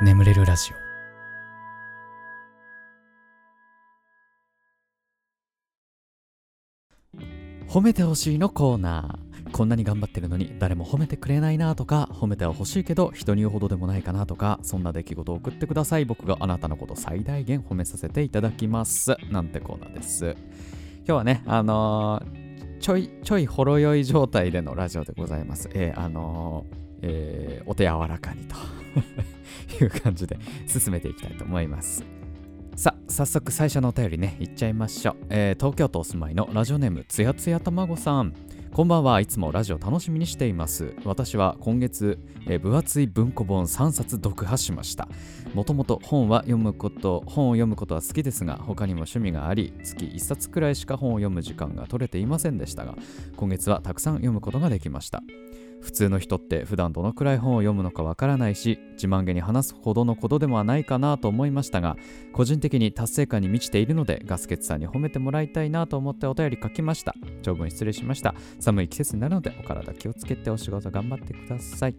眠れるラジオ。褒めてほしいのコーナー。こんなに頑張ってるのに誰も褒めてくれないなとか褒めては欲しいけど人に言うほどでもないかなとかそんな出来事を送ってください。僕があなたのこと最大限褒めさせていただきます。なんてコーナーです。今日はねあのー、ちょいちょいほろ酔い状態でのラジオでございます。えー、あのー、えー、お手柔らかにと。いう感じで進めていきたいと思います。さあ、早速最初のお便りね、いっちゃいましょう。えー、東京都お住まいのラジオネームつやつやたまごさん。こんばんはいつもラジオ楽しみにしています。私は今月、えー、分厚い文庫本3冊読破しました。もともと本は読むこと、本を読むことは好きですが、他にも趣味があり、月1冊くらいしか本を読む時間が取れていませんでしたが、今月はたくさん読むことができました。普通の人って普段どのくらい本を読むのかわからないし自慢げに話すほどのことでもないかなと思いましたが個人的に達成感に満ちているのでガスケツさんに褒めてもらいたいなと思ってお便り書きました。長文失礼しました。寒い季節になるのでお体気をつけてお仕事頑張ってください。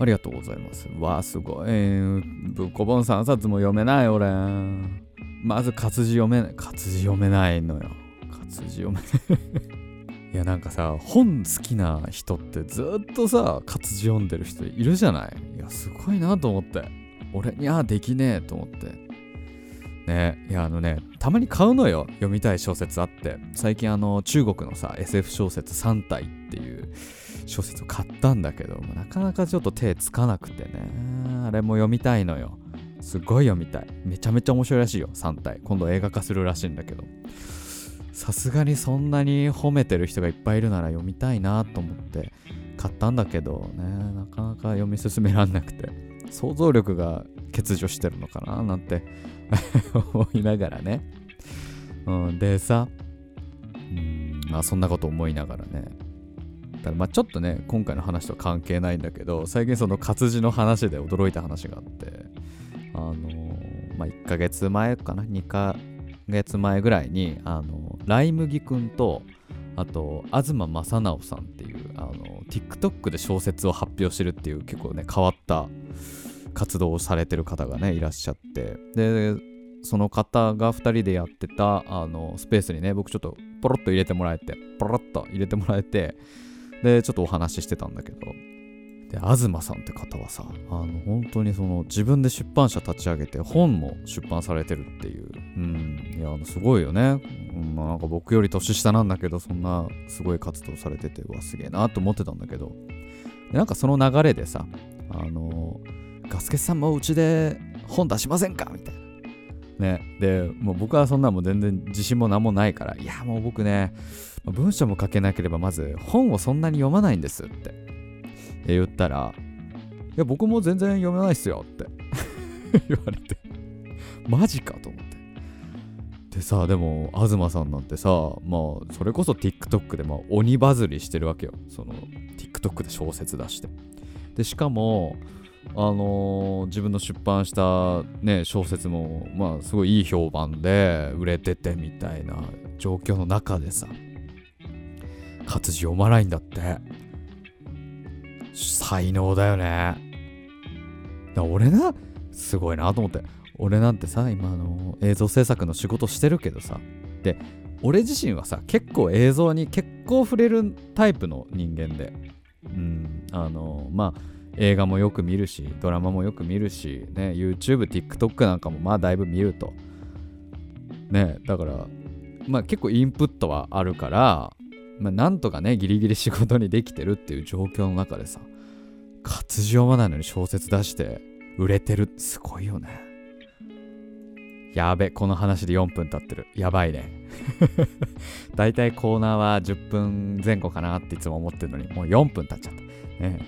ありがとうございます。わあすごい、えー、文庫本3冊も読めない俺。まず活字読めない。活字読めないのよ。活字読めない。いやなんかさ本好きな人ってずっとさ活字読んでる人いるじゃない？いやすごいなと思って。俺にゃできねえと思って。ねいやあのねたまに買うのよ読みたい小説あって。最近あの中国のさ SF 小説3体っていう小説を買ったんだけどなかなかちょっと手つかなくてね。あれも読みたいのよ。すごい読みたい。めちゃめちゃ面白いらしいよ3体。今度映画化するらしいんだけど。さすがにそんなに褒めてる人がいっぱいいるなら読みたいなと思って買ったんだけどねなかなか読み進めらんなくて想像力が欠如してるのかななんて 思いながらね、うん、でさまあそんなこと思いながらね。だまあちょっとね今回の話とは関係ないんだけど最近その活字の話で驚いた話があってあのー、まあ1ヶ月前かな2か月前ぐらいにあのライ麦くんとあと東正直さんっていうあの TikTok で小説を発表してるっていう結構ね変わった活動をされてる方がねいらっしゃって。でその方が2人でやってたあのスペースにね僕ちょっとポロッと入れてもらえてポロッと入れてもらえてでちょっとお話ししてたんだけど。で東さんって方はさあの本当にその自分で出版社立ち上げて本も出版されてるっていううん。いやあのすごいよね、うんまあ、なんか僕より年下なんだけどそんなすごい活動されててうわすげえなと思ってたんだけど。でなんかその流れでさあのガスケさんもうちで本出しませんか？みたいな。ね、でもう僕はそんなもう全然自信も何もないからいやもう僕ね文章も書けなければまず本をそんなに読まないんですって。言ったら、いや、僕も全然読めないっすよって。言われて。マジかと思って。でさ、でも、東さんなんてさ、まあ、それこそ TikTok で、ま、鬼バズりしてるわけよ。その、TikTok で小説出して。で、しかも、あのー、自分の出版した、ね、小説も、まあ、すごいいい評判で売れててみたいな状況の中でさ、活字読まないんだって。才能だよね。だ俺な、すごいなと思って。俺なんてさ、今あの映像制作の仕事してるけどさ。で、俺自身はさ、結構映像に結構触れるタイプの人間で。うん、あの、まあ、映画もよく見るし、ドラマもよく見るし、ね、YouTube、TikTok なんかもまあだいぶ見ると。ね、だから、まあ結構インプットはあるから、まあ、なんとかね、ギリギリ仕事にできてるっていう状況の中でさ、活字読まないのに小説出して売れてるすごいよね。やべ、この話で4分経ってる。やばいね。だいたいコーナーは10分前後かなっていつも思ってるのに、もう4分経っちゃった。ね、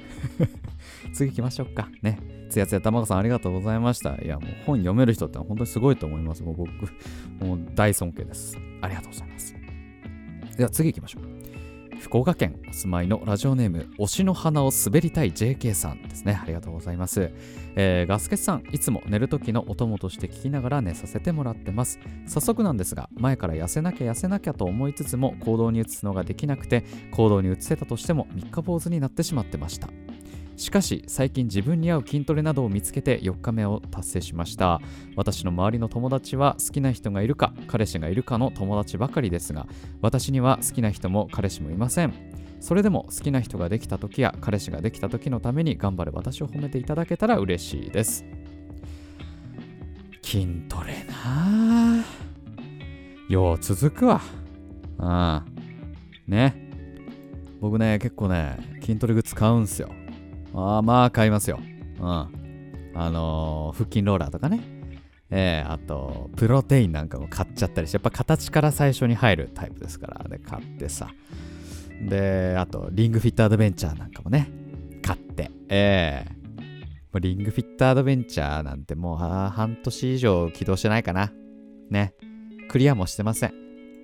次行きましょうか。ね。つやつやたまごさんありがとうございました。いや、もう本読める人って本当にすごいと思います。もう僕、もう大尊敬です。ありがとうございます。では次行きましょう。福岡県お住まいのラジオネーム推しの花を滑りたい JK さんですね。ありがとうございます、えー、ガスケさんいつも寝る時のお供として聞きながら寝させてもらってます。早速なんですが前から痩せなきゃ痩せなきゃと思いつつも行動に移すのができなくて行動に移せたとしても三日坊主になってしまってました。しかし最近自分に合う筋トレなどを見つけて4日目を達成しました。私の周りの友達は好きな人がいるか彼氏がいるかの友達ばかりですが私には好きな人も彼氏もいません。それでも好きな人ができた時や彼氏ができた時のために頑張る私を褒めていただけたら嬉しいです。筋トレなよう続くわ。うんね。僕ね結構ね筋トレグッズ買うんすよ。ああまあ買いますよ。うん。あのー、腹筋ローラーとかね。えー、あとプロテインなんかも買っちゃったりしてやっぱ形から最初に入るタイプですからで買ってさ。であとリングフィットアドベンチャーなんかもね。買って。ええ。ーリングフィットアドベンチャーなんてもう半年以上起動してないかな。ね。クリアもしてません。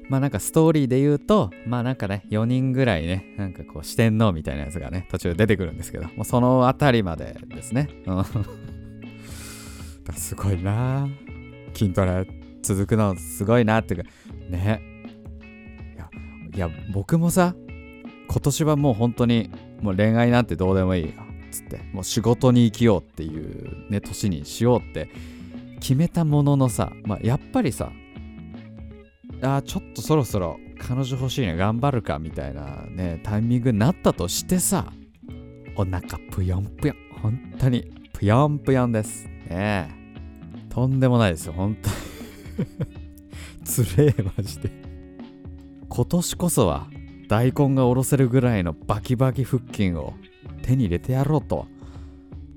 まあなんかストーリーで言うと、まあなんかね、4人ぐらいね、なんかこう四天王みたいなやつがね、途中出てくるんですけど、もうそのあたりまでですね。うん。すごいな筋トレ続くのすごいなっていうか、ね。いや、いや僕もさ、今年はもう本当にもう恋愛なんてどうでもいいよ。つってもう仕事に生きようっていうね年にしようって決めたもののさ、まあ、やっぱりさあちょっとそろそろ彼女欲しいね頑張るかみたいなねタイミングになったとしてさお腹ぷよんぷよん。本当にぷよんぷよんです。ねとんでもないですよ本当に。つれえマジで。今年こそは大根がおろせるぐらいのバキバキ腹筋を手に入れてやろうと、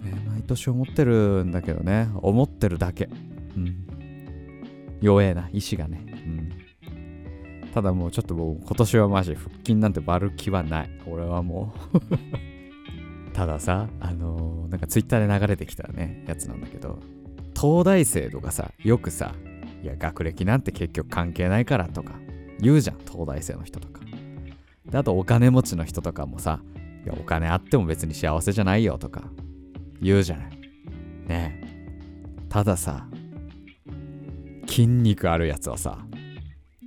ね、毎年思ってるんだけどね。思ってるだけ、うん、弱えな意志がね、ただもうちょっともう今年はマジ腹筋なんてバる気はない俺はもう たださあのー、なんかツイッターで流れてきたねやつなんだけど東大生とかさよくさいや学歴なんて結局関係ないからとか言うじゃん東大生の人とかであとお金持ちの人とかもさいや、お金あっても別に幸せじゃないよとか言うじゃない。ね。たださ、筋肉あるやつはさ、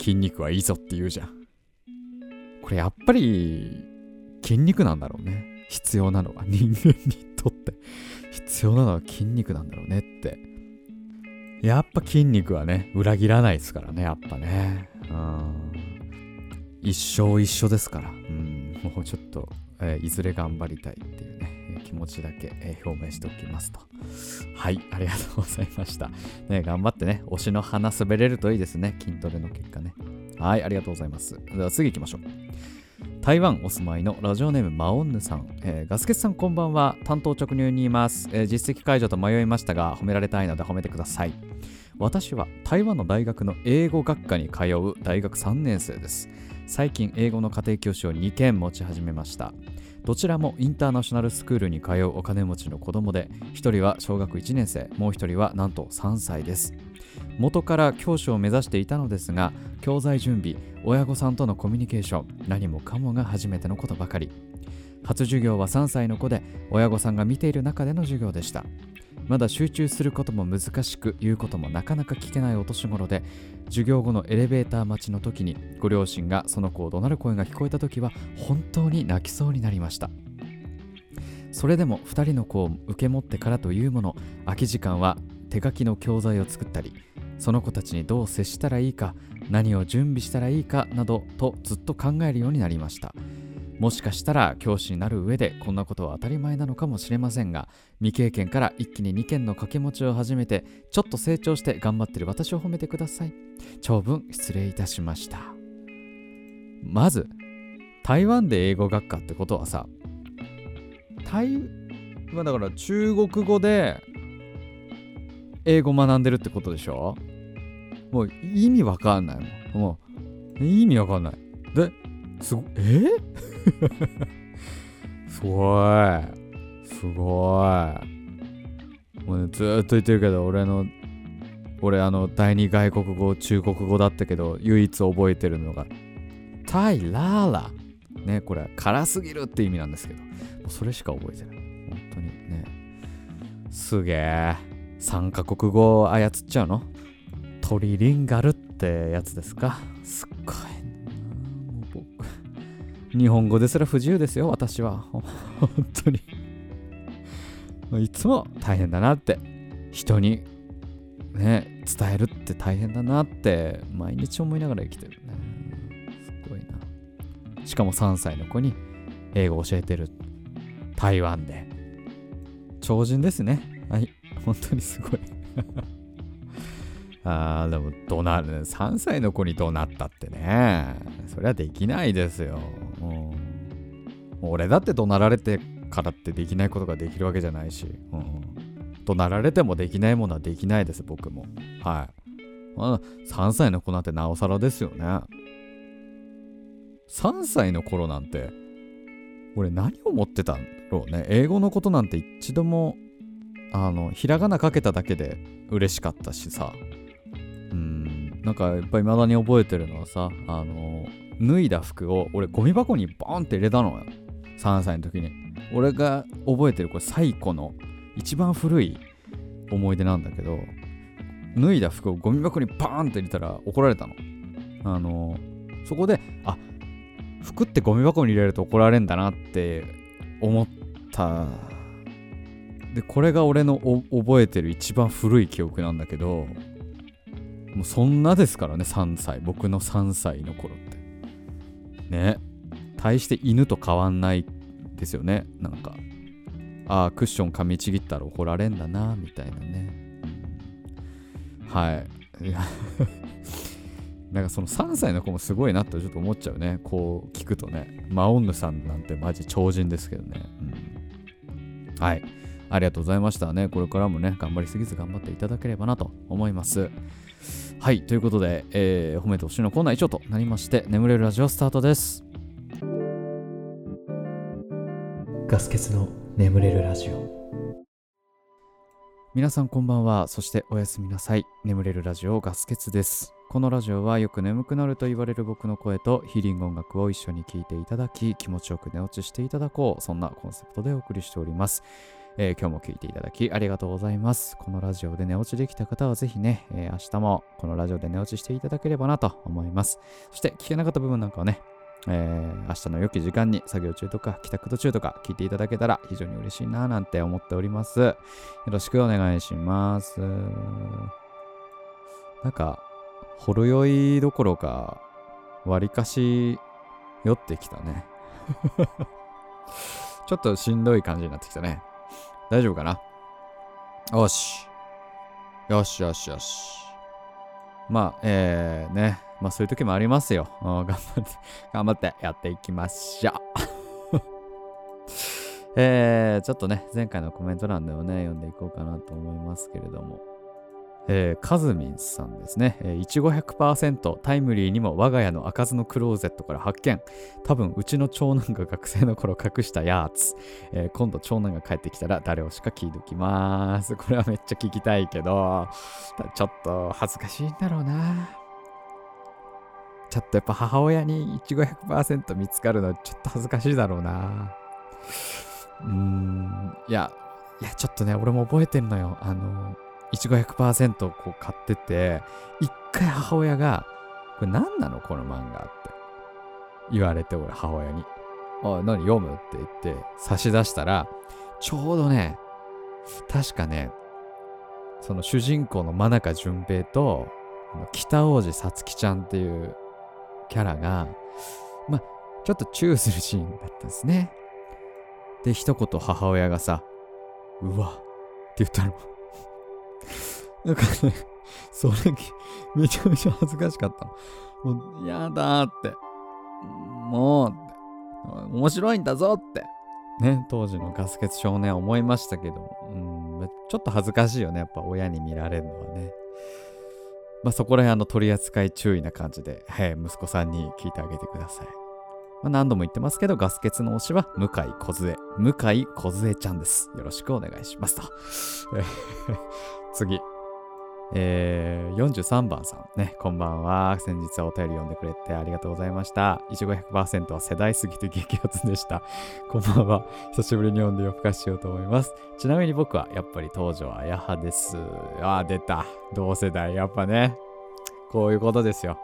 筋肉はいいぞって言うじゃん。これやっぱり筋肉なんだろうね。必要なのは人間にとって必要なのは筋肉なんだろうねって。やっぱ筋肉はね、裏切らないですからね、やっぱね。うん。一生一緒ですから。うん。もうちょっとえー、いずれ頑張りたいっていうね、気持ちだけ、えー、表明しておきますと。はい、ありがとうございました。ね、頑張ってね、推しの花滑れるといいですね、筋トレの結果ね。はい、ありがとうございます。では次行きましょう。台湾お住まいのラジオネームマオンヌさん、えー、ガスケツさんこんばんは担当直入にいます、えー、実績解除と迷いましたが褒められたいので褒めてください私は台湾の大学の英語学科に通う大学3年生です最近英語の家庭教師を2件持ち始めましたどちらもインターナショナルスクールに通うお金持ちの子供で1人は小学1年生もう1人はなんと3歳です。元から教師を目指していたのですが教材準備親御さんとのコミュニケーション何もかもが初めてのことばかり。初授業は3歳の子で親御さんが見ている中での授業でした。まだ集中することも難しく言うこともなかなか聞けないお年頃で授業後のエレベーター待ちの時にご両親がその子を怒鳴る声が聞こえた時は本当に泣きそうになりました。それでも2人の子を受け持ってからというもの空き時間は手書きの教材を作ったりその子たちにどう接したらいいか何を準備したらいいかなどとずっと考えるようになりました。もしかしたら教師になる上でこんなことは当たり前なのかもしれませんが未経験から一気に2件の掛け持ちを始めてちょっと成長して頑張ってる私を褒めてください。長文失礼いたしました。まず台湾で英語学科ってことはさ台はだから中国語で英語学んでるってことでしょ？もう意味わかんないもん。もう意味わかんない。ですごえ？すごい。すごい。もう、ね、ずっと言ってるけど俺の俺あの第二外国語中国語だったけど唯一覚えてるのがタイラーラ。ねこれ辛すぎるって意味なんですけど。もうそれしか覚えてない。本当にね。すげえ3カ国語操っちゃうの？トリリンガルってやつですか？すっごい日本語ですら不自由ですよ、私は。本当に。いつも大変だなって。人にね伝えるって大変だなって毎日思いながら生きてる。ね。すごいな。しかも3歳の子に英語を教えてる。台湾で。超人ですね。はい。本当にすごい。あーでも怒鳴る3歳の子に怒鳴ったってね。そりゃできないですよ、うん、俺だって怒鳴られてからってできないことができるわけじゃないし、うん、怒鳴られてもできないものはできないです僕も。はい。あ、3歳の子なんてなおさらですよね。3歳の頃なんて俺何を思ってたんだろうね。英語のことなんて一度もあのひらがなかけただけで嬉しかったしさ。なんかやっぱり未だに覚えてるのはさあの脱いだ服を俺ゴミ箱にボーンって入れたのよ。3歳の時に。俺が覚えてるこれ最古の一番古い思い出なんだけど脱いだ服をゴミ箱にバーンって入れたら怒られたの。あのそこであ服ってゴミ箱に入れると怒られんだなって思った。でこれが俺の覚えてる一番古い記憶なんだけどもうそんなですからね3歳。僕の3歳の頃って。ね。対して犬と変わんないですよね。なんかああクッション噛みちぎったら怒られんだなみたいなね、はい。い やなんかその3歳の子もすごいなってちょっと思っちゃうね。こう聞くとね。マオンヌさんなんてマジ超人ですけどね、うん、はい。ありがとうございましたね。これからもね頑張りすぎず頑張っていただければなと思います。はい、ということで、えー、褒めてほしいのコーナー以上となりまして、眠れるラジオスタートです。ガス欠の眠れるラジオ。皆さんこんばんは、そしておやすみなさい。眠れるラジオガス欠です。このラジオはよく眠くなると言われる僕の声とヒーリング音楽を一緒に聴いていただき、気持ちよく寝落ちしていただこう、そんなコンセプトでお送りしております。えー、今日も聞いていただきありがとうございます。このラジオで寝落ちできた方はぜひね、えー、明日もこのラジオで寝落ちしていただければなと思います。そして聞けなかった部分なんかはね、えー、明日の良き時間に作業中とか帰宅途中とか聞いていただけたら非常に嬉しいななんて思っております。よろしくお願いします。なんか、ほろ酔いどころか、わりかし酔ってきたね。ちょっとしんどい感じになってきたね。大丈夫かな？よし。よしよしよし。まあ、えー、ね。まあそういう時もありますよ。頑張って、頑張ってやっていきましょう。えー、ちょっとね、前回のコメント欄でもね、読んでいこうかなと思いますけれども。えー、カズミンさんですね。いちご100%タイムリーにも我が家の開かずのクローゼットから発見。多分うちの長男が学生の頃隠したやつ。えー、今度長男が帰ってきたら誰をしか聞いときます。これはめっちゃ聞きたいけど、ちょっと恥ずかしいんだろうな。ちょっとやっぱ母親にいちご100%見つかるのちょっと恥ずかしいだろうな。うーん、いや、いや、ちょっとね、俺も覚えてんのよ。あの、いちご100%こう買ってて、一回母親が、これ何なの？この漫画って言われて、俺母親に。あ、何？読む？って言って差し出したら、ちょうどね、確かね、その主人公の真中淳平と、北王子さつきちゃんっていうキャラが、まあ、ちょっとチューするシーンだったんですね。で、一言母親がさ、うわって言ったの。なんかね、それ、めちゃめちゃ恥ずかしかったの。もう、やだーって。もう、面白いんだぞって。ね、当時のガス欠少年思いましたけど、うん、ちょっと恥ずかしいよね、やっぱ親に見られるのはね。まあ、そこら辺あの取り扱い注意な感じで、はい、息子さんに聞いてあげてください。まあ、何度も言ってますけど、ガス欠の推しは向井梢。向井梢ちゃんです。よろしくお願いしますと。次。えー、43番さんね、こんばんは。先日はお便り読んでくれてありがとうございました。いちご100%は世代すぎて激アツでした。こんばんは。久しぶりに読んで夜更かししようと思います。ちなみに僕はやっぱり東條綾葉です。ああ、出た。同世代。やっぱね。こういうことですよ。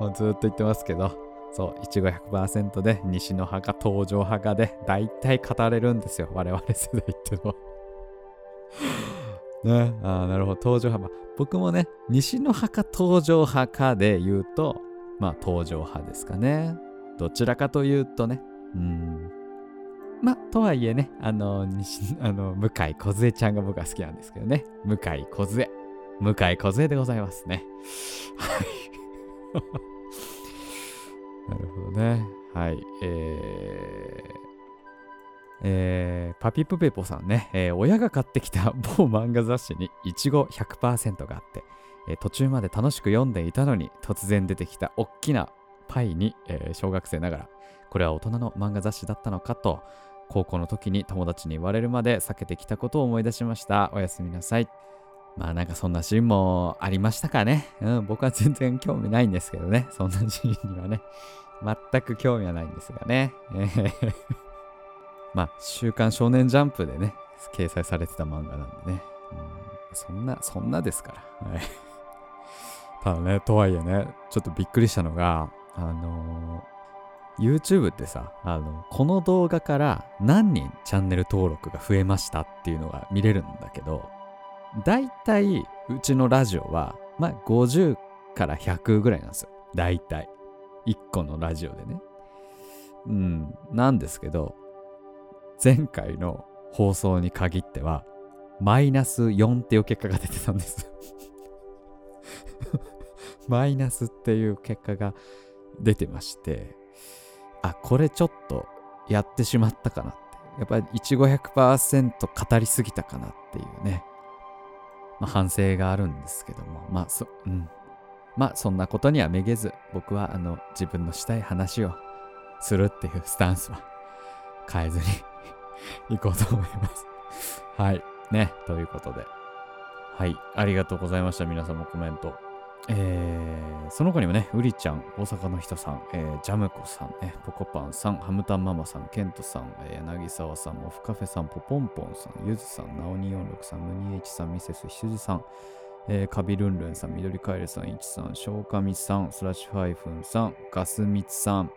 もうずっと言ってますけど。そう、いちご100%で西の派か東条派かで大体語れるんですよ。我々世代ってのは。ね、あなるほど、登場派。まあ、僕もね、西の派か登場派かで言うと、まあ、登場派ですかね。どちらかというとね、うん。まあ、とはいえね、あの、西、あの、向井梢ちゃんが僕は好きなんですけどね。向井梢。向井梢でございますね。はい。なるほどね。はい。え、えー、パピプペポさんね、えー、親が買ってきた某漫画雑誌にいちご100%があって、えー、途中まで楽しく読んでいたのに突然出てきたおっきなパイに、え小学生ながらこれは大人の漫画雑誌だったのかと高校の時に友達に言われるまで避けてきたことを思い出しました。おやすみなさい。まあなんかそんなシーンもありましたかね。うん僕は全然興味ないんですけどね。そんなシーンにはね全く興味はないんですがね、えーまあ、週刊少年ジャンプでね、掲載されてた漫画なんでね。そんな、そんなですから。はい。ただね、とはいえね、ちょっとびっくりしたのが、あのー、YouTube ってさ、あの、この動画から何人チャンネル登録が増えましたっていうのが見れるんだけど、だいたいうちのラジオは、まあ、50から100ぐらいなんですよ。だいたい。1個のラジオでね。うん、なんですけど、前回の放送に限っては、マイナス4っていう結果が出てたんです マイナスっていう結果が出てまして、あ、これちょっとやってしまったかなって。やっぱりいちご100%語りすぎたかなっていうね、まあ、反省があるんですけども、まあそ、うん。まあそんなことにはめげず、僕はあの自分のしたい話をするっていうスタンスは変えずに行こうと思います はい。ね。ということで。はい。ありがとうございました。皆さんもコメント。えー、その他にもね、うりちゃん、大阪の人さん、えー、ジャムコさん、ね、ポコパンさん、ハムタンママさん、ケントさん、えー、柳沢さん、モフカフェさん、ポポンポンさん、ゆずさん、ナオニ46さん、ムニエイチさん、ミセス羊さん、えー、カビルンルンさん、緑カエルさん、イチさん、ショウカミさん、スラッシュファイフンさん、ガスミツさん、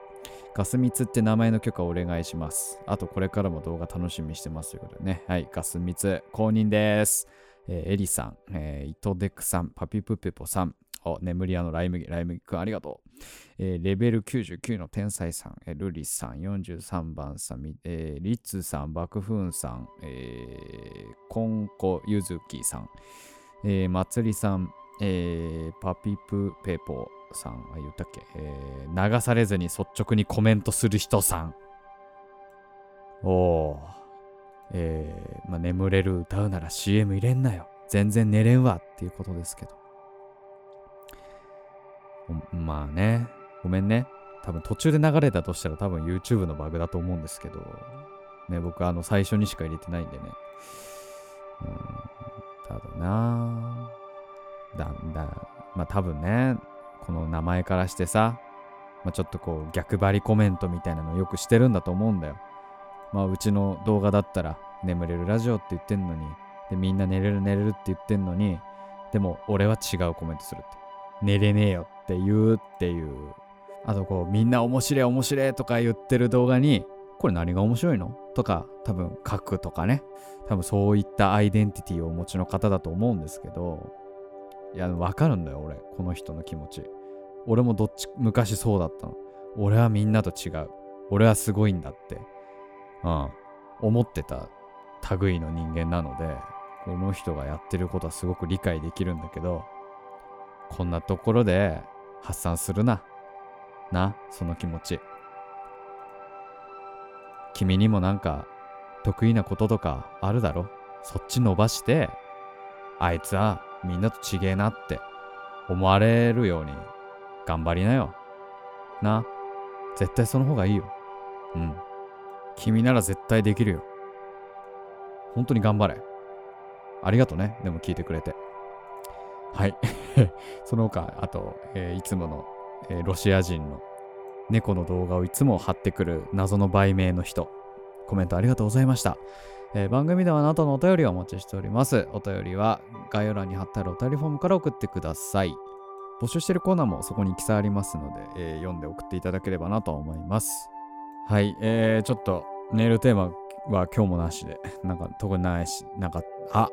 ガスミツって名前の許可をお願いします。あと、これからも動画楽しみしてますということでね。はい、ガスミツ公認です。えー、エリさん、えー、イトデクさん、パピプペポさん、お、眠り屋のライ麦、ライ麦くんありがとう。えー、レベル99の天才さん、えー、ルリさん、43番さん、えー、リッツさん、バクフーンさん、えー、コンコユズキさん、えー、まつりさん、えー、パピプペポさん、言ったっけ、えー、流されずに率直にコメントする人さん。おー。えー、まあ、眠れる歌うなら CM 入れんなよ。全然寝れんわっていうことですけど。まあね、ごめんね。多分途中で流れたとしたら多分 YouTube のバグだと思うんですけど、ね、僕あの最初にしか入れてないんでね。うん、ただなだ、だ、まあ多分ね、この名前からしてさ、まあ、ちょっとこう逆張りコメントみたいなのよくしてるんだと思うんだよ。まあうちの動画だったら眠れるラジオって言ってんのに、でみんな寝れる寝れるって言ってんのに、でも俺は違うコメントするって。寝れねえよって言うっていう。あとこうみんな面白い面白いとか言ってる動画に、これ何が面白いの？とか多分書くとかね。多分そういったアイデンティティをお持ちの方だと思うんですけど、いや、わかるんだよ、俺。この人の気持ち。俺もどっち、昔そうだったの。俺はみんなと違う。俺はすごいんだって。うん。思ってた類の人間なので、この人がやってることはすごく理解できるんだけど、こんなところで発散するな。な、その気持ち。君にもなんか得意なこととかあるだろ？そっち伸ばして、あいつはみんなとちげえなって思われるように頑張りなよ。な。絶対その方がいいよ。うん。君なら絶対できるよ。本当に頑張れ。ありがとね。でも聞いてくれて。はい。その他、あと、えー、いつもの、えー、ロシア人の猫の動画をいつも貼ってくる謎の売名の人。コメントありがとうございました。えー、番組ではあなたのお便りをお待ちしております。お便りは概要欄に貼ってあるお便りフォームから送ってください。募集しているコーナーもそこに記載ありますので、えー、読んで送っていただければなと思います。はい、えー、ちょっとメールテーマは今日もなしで、なんか特にないし、なんか、あ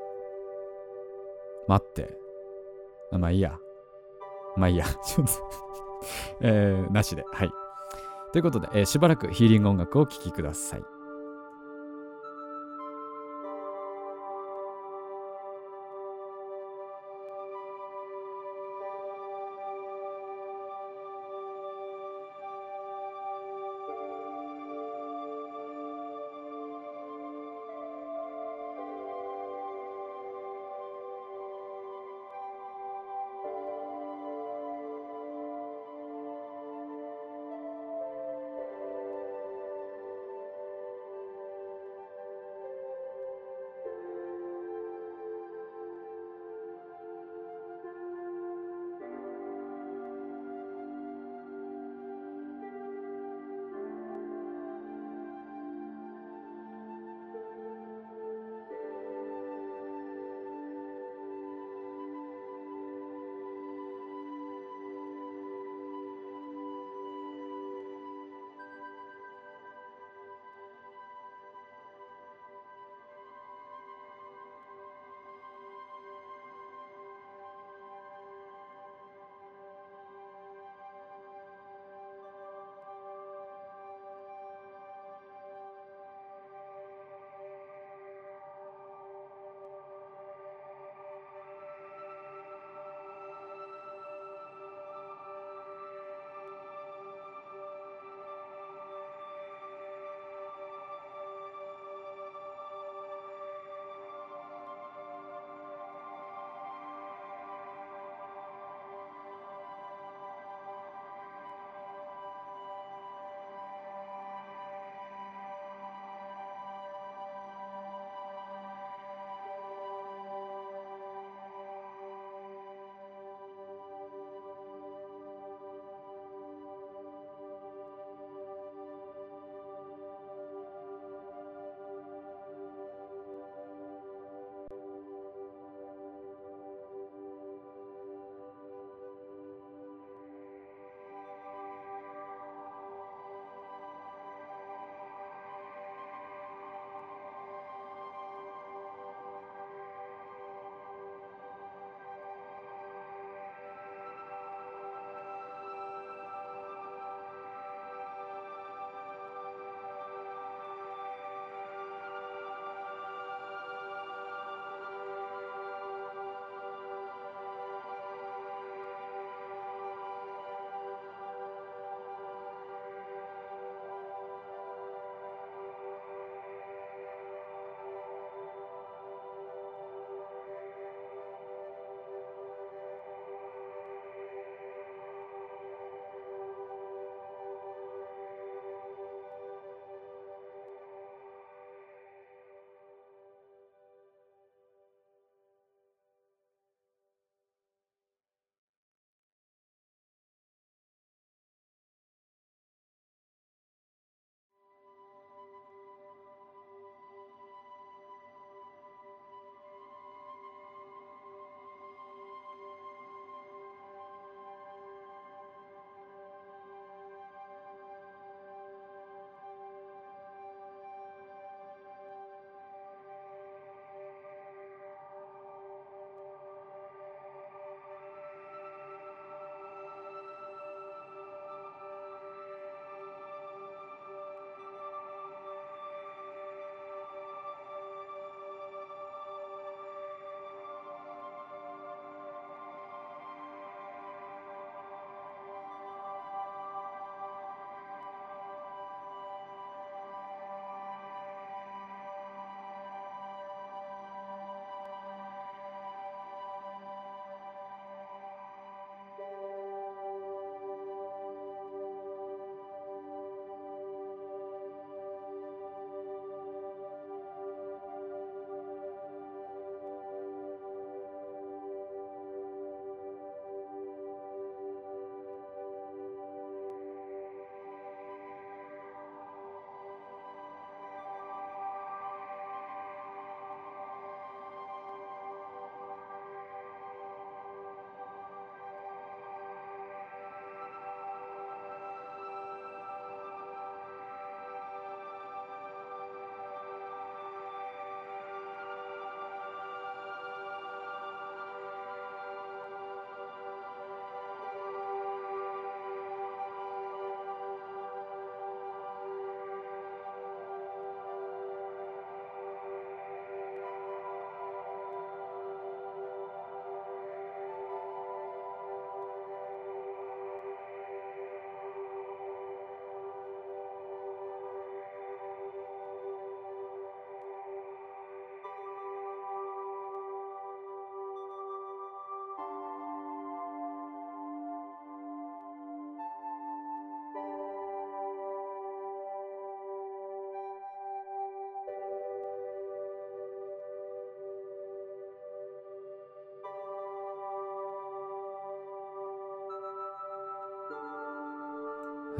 待って。まあいいや。まあいいや。ちょっとえー、なしで。はい。ということで、えーしばらくヒーリング音楽をお聴きください。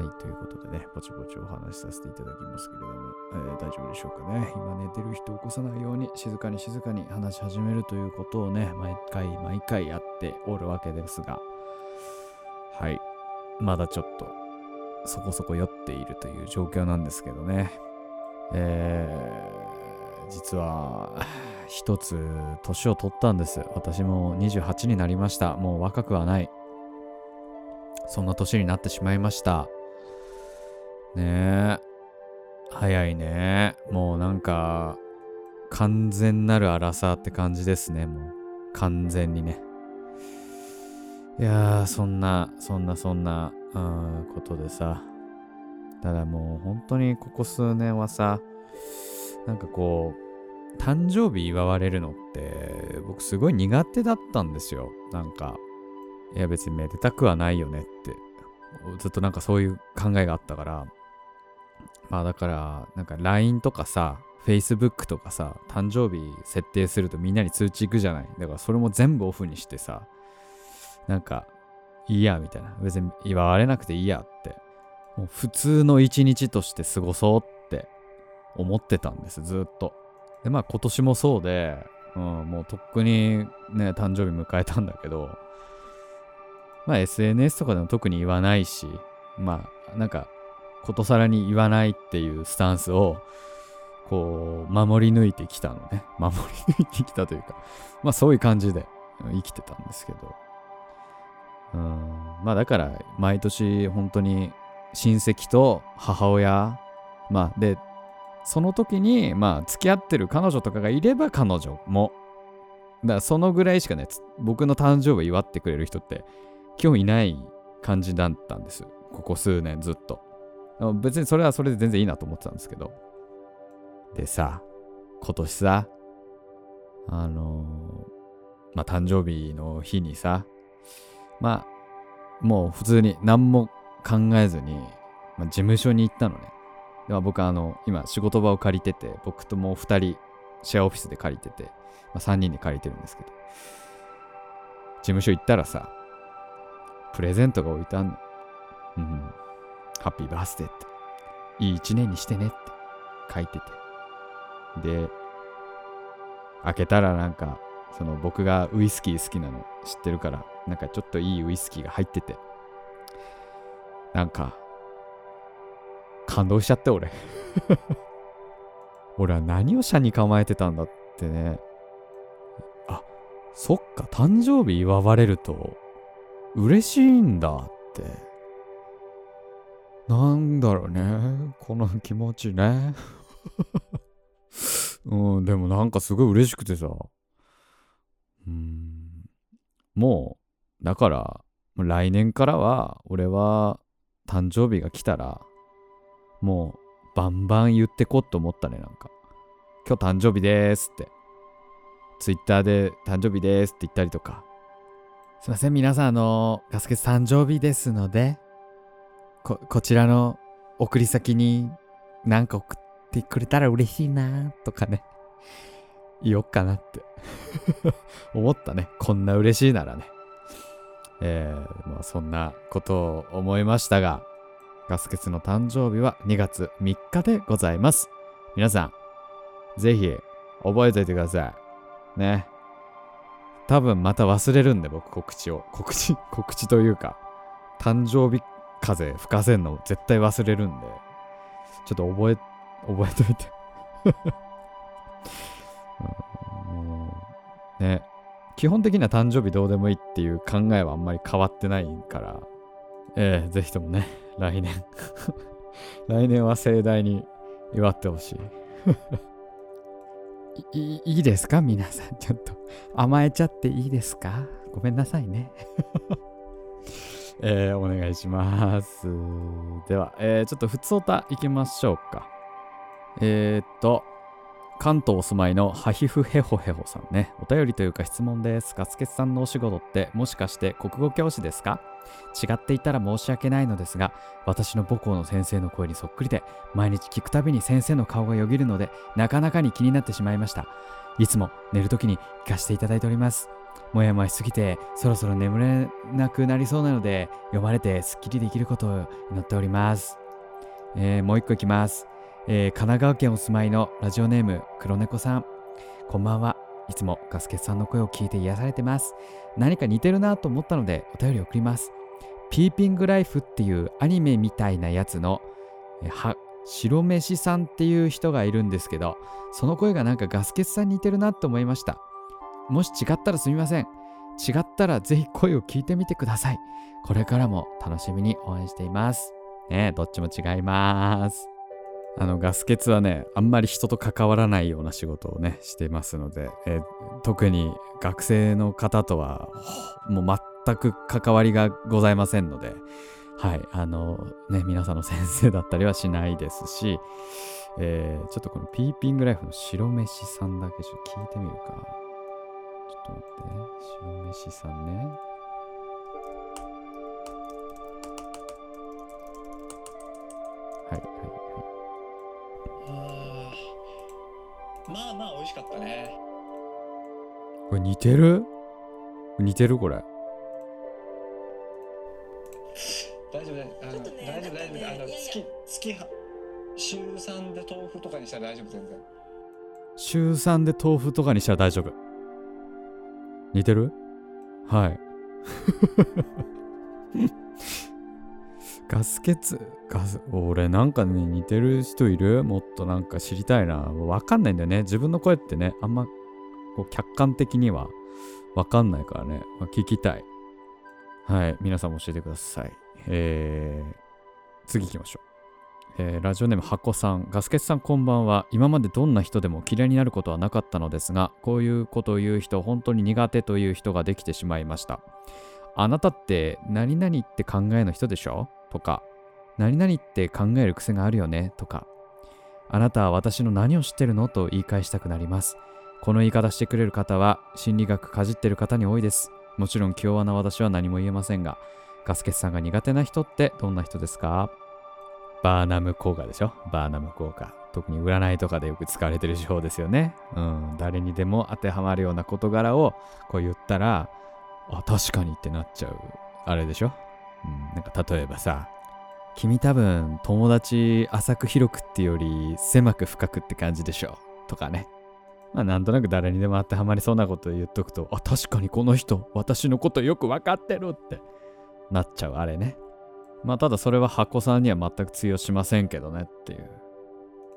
はい、ということでね、ぼちぼちお話しさせていただきますけれども、えー、大丈夫でしょうかね。今寝てる人を起こさないように、静かに静かに話し始めるということをね、毎回毎回やっておるわけですが、はい、まだちょっとそこそこ酔っているという状況なんですけどね。えー、実は、一つ年を取ったんです。私も28になりました。もう若くはない。そんな年になってしまいました。ねえ。早いね。もうなんか、完全なる荒さって感じですね、もう。完全にね。いやー、そんな、そんな、そんな、うん、ことでさ。ただもう本当にここ数年はさ、なんかこう、誕生日祝われるのって、僕すごい苦手だったんですよ。なんか、いや別にめでたくはないよねって、ずっとなんかそういう考えがあったから、まあだから、なんか LINE とかさ、Facebook とかさ、誕生日設定するとみんなに通知行くじゃない。だからそれも全部オフにしてさ、なんか、いいや、みたいな。別に祝われなくていいやって。もう普通の一日として過ごそうって思ってたんです、ずっと。で、まあ今年もそうで、うん、もうとっくにね、誕生日迎えたんだけど、まあ SNS とかでも特に言わないし、まあなんかことさらに言わないっていうスタンスをこう守り抜いてきたのね 守り抜いてきたというかまあそういう感じで生きてたんですけどうんまあだから毎年本当に親戚と母親まあでその時にまあ付き合ってる彼女とかがいれば彼女もだからそのぐらいしかね僕の誕生日祝ってくれる人って今日いない感じだったんです。ここ数年ずっと。別にそれはそれで全然いいなと思ってたんですけど。でさ、今年さ、あのー、まあ、誕生日の日にさ、まあ、もう普通に何も考えずに、まあ、事務所に行ったのね。でまあ、僕あの、今仕事場を借りてて、僕ともう2人、シェアオフィスで借りてて、まあ、3人で借りてるんですけど、事務所行ったらさ、プレゼントが置いてあんの。うん。ハッピーバースデーって。いい一年にしてねって書いてて。で、開けたらなんか、その僕がウイスキー好きなの知ってるから、なんかちょっといいウイスキーが入ってて。なんか、感動しちゃって俺 俺は何を社に構えてたんだってね。あ、そっか、誕生日祝われると、嬉しいんだって。なんだろうね。この気持ちね。うん、でもなんかすごい嬉しくてさ。うん。もう、だから、来年からは、俺は、誕生日が来たら、もう、バンバン言ってこっと思ったね、なんか。今日誕生日でーすって。ツイッターで誕生日でーすって言ったりとか。すいません、皆さん、あの、ガスケツ誕生日ですので、こ、こちらの送り先に何か送ってくれたら嬉しいなとかね、言おっかなって 思ったね。こんな嬉しいならね。えー、まあそんなことを思いましたが、ガスケツの誕生日は2月3日でございます。皆さん、ぜひ覚えておいてください。ね。多分また忘れるんで僕告知を告知 告知というか誕生日風吹かせんの絶対忘れるんでちょっと覚え覚えといて。うんね。基本的には誕生日どうでもいいっていう考えはあんまり変わってないから。ええー、ぜひともね来年。来年は盛大に祝ってほしい いいいですか？皆さん。ちょっと甘えちゃっていいですか？ごめんなさいね。えー、お願いします。では、えー、ちょっとふつおたいきましょうか。えー、っと、関東お住まいのハヒフヘホヘホさんね。お便りというか質問です。ガスケツさんのお仕事ってもしかして国語教師ですか？違っていたら申し訳ないのですが、私の母校の先生の声にそっくりで、毎日聞くたびに先生の顔がよぎるので、なかなかに気になってしまいました。いつも寝るときに聞かせていただいております。もやもやしすぎてそろそろ眠れなくなりそうなので読まれてすっきりできることを祈っております。えーもう一個いきます、えー神奈川県お住まいのラジオネーム黒猫さん。こんばんは。いつもガスケツさんの声を聞いて癒されてます。何か似てるなと思ったのでお便り送ります。ピーピングライフっていうアニメみたいなやつの、えは白飯さんっていう人がいるんですけど、その声がなんかガスケツさんに似てるなと思いました。もし違ったらすみません。違ったらぜひ声を聞いてみてください。これからも楽しみに応援しています。ねえどっちも違います。あの、ガスケツはね、あんまり人と関わらないような仕事をね、してますので、え特に学生の方とは、もう全く関わりがございませんので、はい、あの、ね、皆さんの先生だったりはしないですし、えーちょっとこのピーピングライフの白飯さんだけちょっと聞いてみるか。ちょっと待って。白飯さんね。はいはいはあーまあまあ美味しかったねい。これ似てる？似てるこれ。大丈夫だあの、ちょっとね大丈夫大丈夫、なんかねいやいやあの月月は週3で豆腐とかにしたら大丈夫全然週3で豆腐とかにしたら大丈夫。似てる？はい。ガス欠ガス、俺なんかね、似てる人いる？もっとなんか知りたいな。わかんないんだよね。自分の声ってね、あんまこう客観的にはわかんないからね。まあ聞きたい。はい。皆さんも教えてください。えー、次行きましょう。えーラジオネーム箱さん、ガスケツさんこんばんは。今までどんな人でも嫌いになることはなかったのですが、こういうことを言う人、本当に苦手という人ができてしまいました。あなたって何々って考えの人でしょとか、何々って考える癖があるよねとか、あなたは私の何を知ってるのと言い返したくなります。この言い方してくれる方は心理学かじってる方に多いです。もちろん気弱な私は何も言えませんが、ガスケツさんが苦手な人ってどんな人ですか？バーナム効果でしょ？バーナム効果。特に占いとかでよく使われてる手法ですよね。うん。誰にでも当てはまるような事柄をこう言ったら、あ、確かにってなっちゃう。あれでしょ？うん。なんか例えばさ、君多分友達浅く広くってより狭く深くって感じでしょ？とかね。まあなんとなく誰にでも当てはまりそうなことを言っとくと、あ、確かにこの人、私のことよくわかってるってなっちゃうあれね。まあただそれは箱さんには全く通用しませんけどねっていう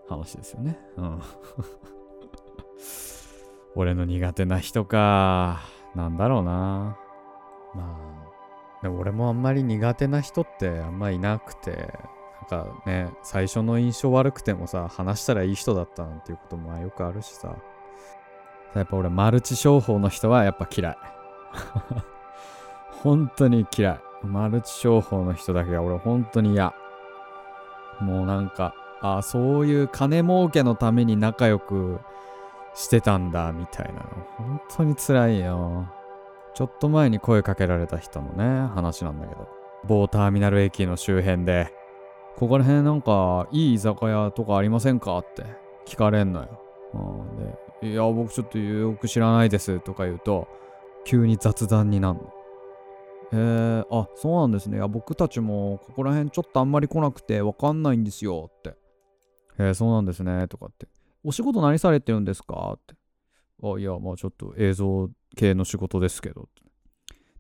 話ですよね。うん。俺の苦手な人か。なんだろうな。まあ、でも俺もあんまり苦手な人ってあんまいなくて、なんかね、最初の印象悪くてもさ、話したらいい人だったなんていうこともよくあるしさ。やっぱ俺マルチ商法の人はやっぱ嫌い。本当に嫌い。マルチ商法の人だけが俺本当に嫌。もうなんか、あそういう金儲けのために仲良くしてたんだみたいなの。本当に辛いよ。ちょっと前に声かけられた人のね、話なんだけど。某ターミナル駅の周辺で、ここら辺なんかいい居酒屋とかありませんかって聞かれんのよ。うん、で、いや、僕ちょっとよく知らないですとか言うと、急に雑談になるの。へえあそうなんですね。いや僕たちもここら辺ちょっとあんまり来なくてわかんないんですよって。へえそうなんですねとかって。お仕事何されてるんですか？って。あいやまあちょっと映像系の仕事ですけどって。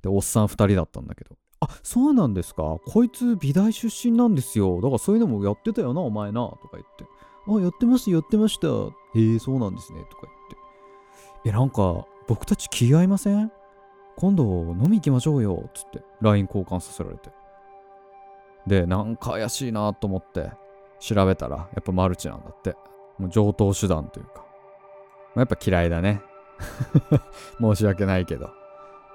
でおっさん2人だったんだけど。あそうなんですか。こいつ美大出身なんですよ。だからそういうのもやってたよなお前なとか言って。あやってますやってました。へえそうなんですねとか言って。えなんか僕たち気合いません？今度飲み行きましょうよっつって LINE 交換させられて。でなんか怪しいなと思って調べたらやっぱマルチなんだって。もう上等手段というか、まあ、やっぱ嫌いだね。申し訳ないけど。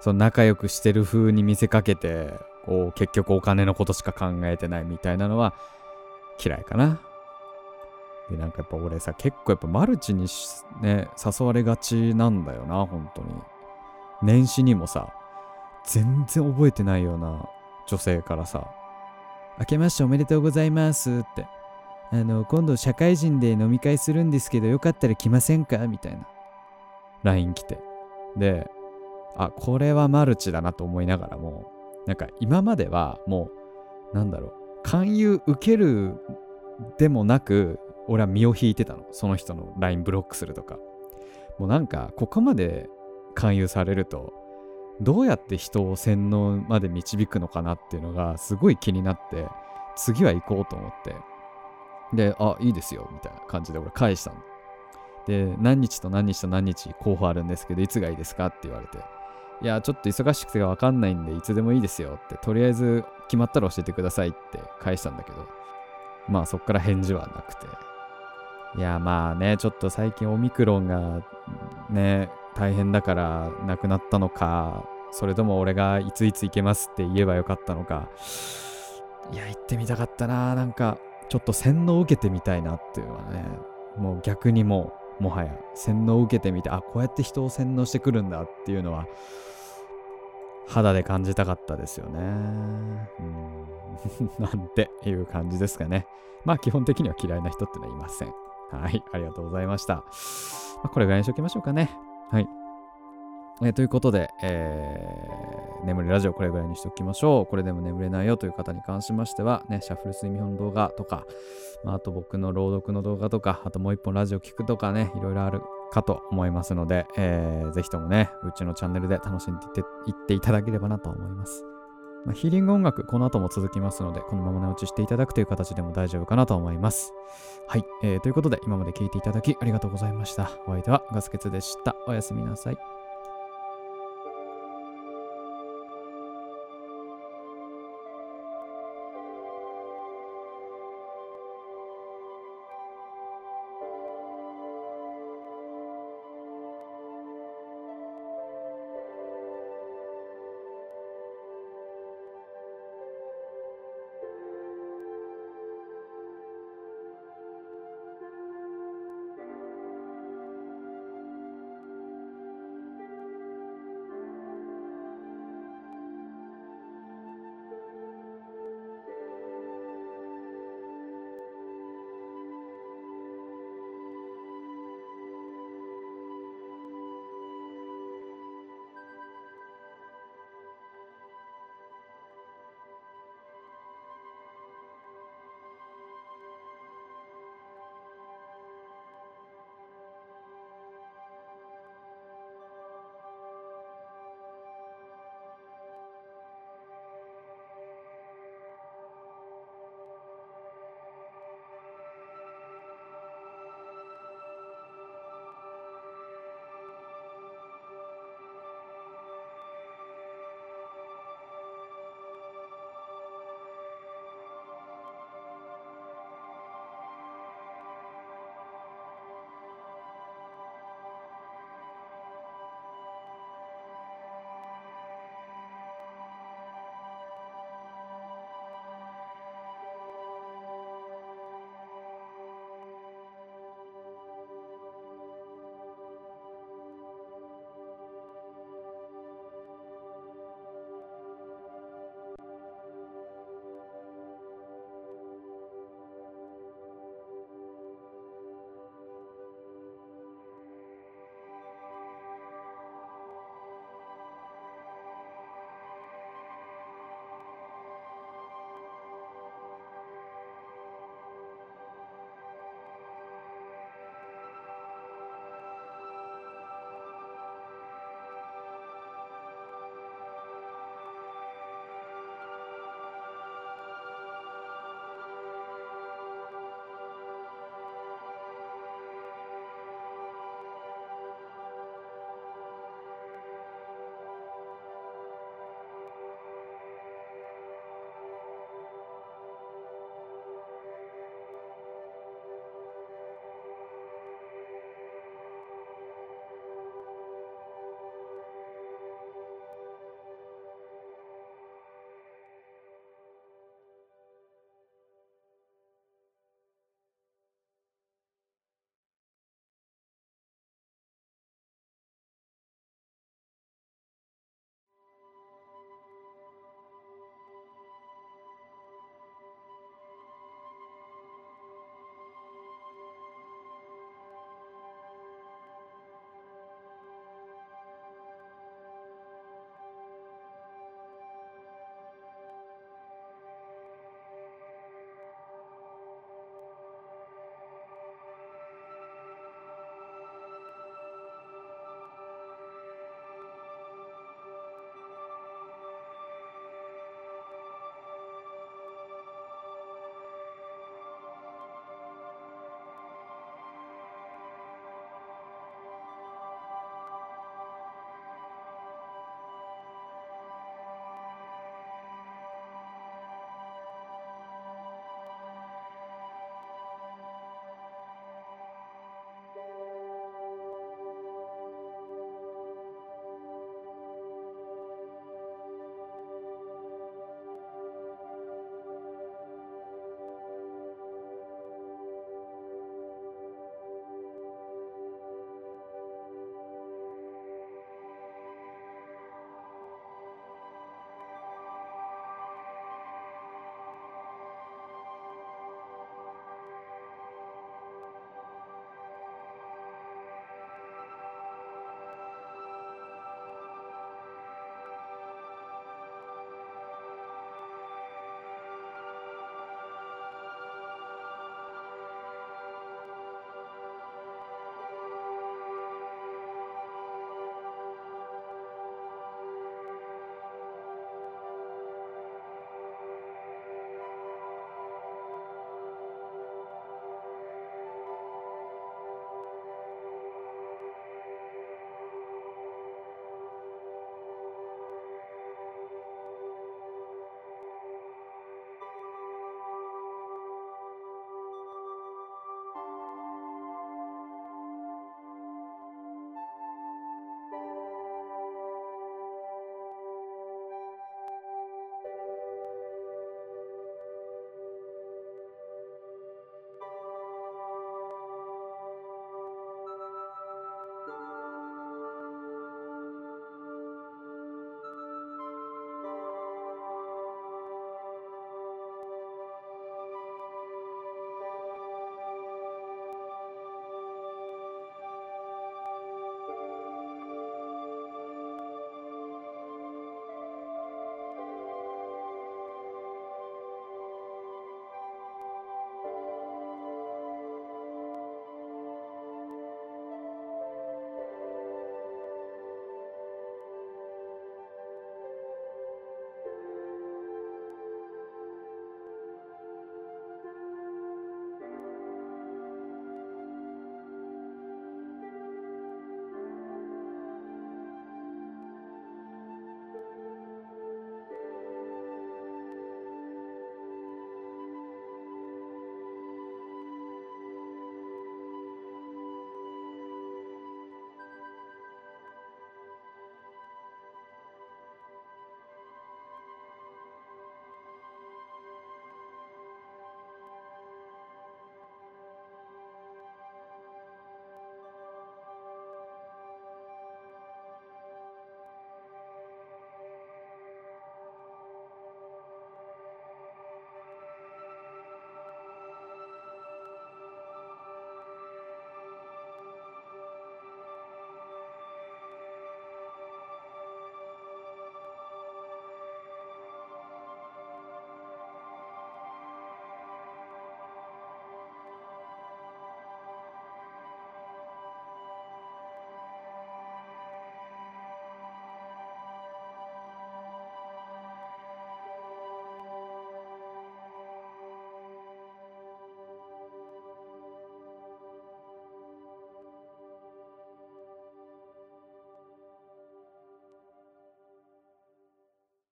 その仲良くしてる風に見せかけてこう結局お金のことしか考えてないみたいなのは嫌いかな。でなんかやっぱ俺さ結構やっぱマルチにね誘われがちなんだよな本当に。年始にもさ全然覚えてないような女性からさ「明けましておめでとうございます」って「あの今度社会人で飲み会するんですけどよかったら来ませんか?」みたいな LINE 来て。であこれはマルチだなと思いながらもなんか今まではもうなんだろう勧誘受けるでもなく俺は身を引いてたの。その人の LINE ブロックするとか。もうなんかここまで勧誘されるとどうやって人を洗脳まで導くのかなっていうのがすごい気になって次は行こうと思って。であいいですよみたいな感じで俺返したの。で何日と何日と何日候補あるんですけどいつがいいですかって言われて。いやちょっと忙しくて分かんないんでいつでもいいですよってとりあえず決まったら教えてくださいって返したんだけど。まあそっから返事はなくて。いやまあねちょっと最近オミクロンがね大変だから亡くなったのかそれとも俺がいついつ行けますって言えばよかったのかいや行ってみたかったななんかちょっと洗脳を受けてみたいなっていうのはねもう逆にもうもはや洗脳を受けてみてあこうやって人を洗脳してくるんだっていうのは肌で感じたかったですよね。うん なんていう感じですかね。まあ基本的には嫌いな人ってのはいません。はい、ありがとうございました。まあ、これぐらいにしときましょうかね。はい。えー、ということで、えー、眠れラジオこれぐらいにしておきましょう。これでも眠れないよという方に関しましては、ね、シャッフル睡眠本動画とか、まあ、あと僕の朗読の動画とか、あともう一本ラジオ聞くとかね、いろいろあるかと思いますので、えー、ぜひともね、うちのチャンネルで楽しんでいっていただければなと思います。まあ、ヒーリング音楽、この後も続きますので、このまま寝落ちしていただくという形でも大丈夫かなと思います。はい、えー、ということで、今まで聴いていただきありがとうございました。お相手はガスケツでした。おやすみなさい。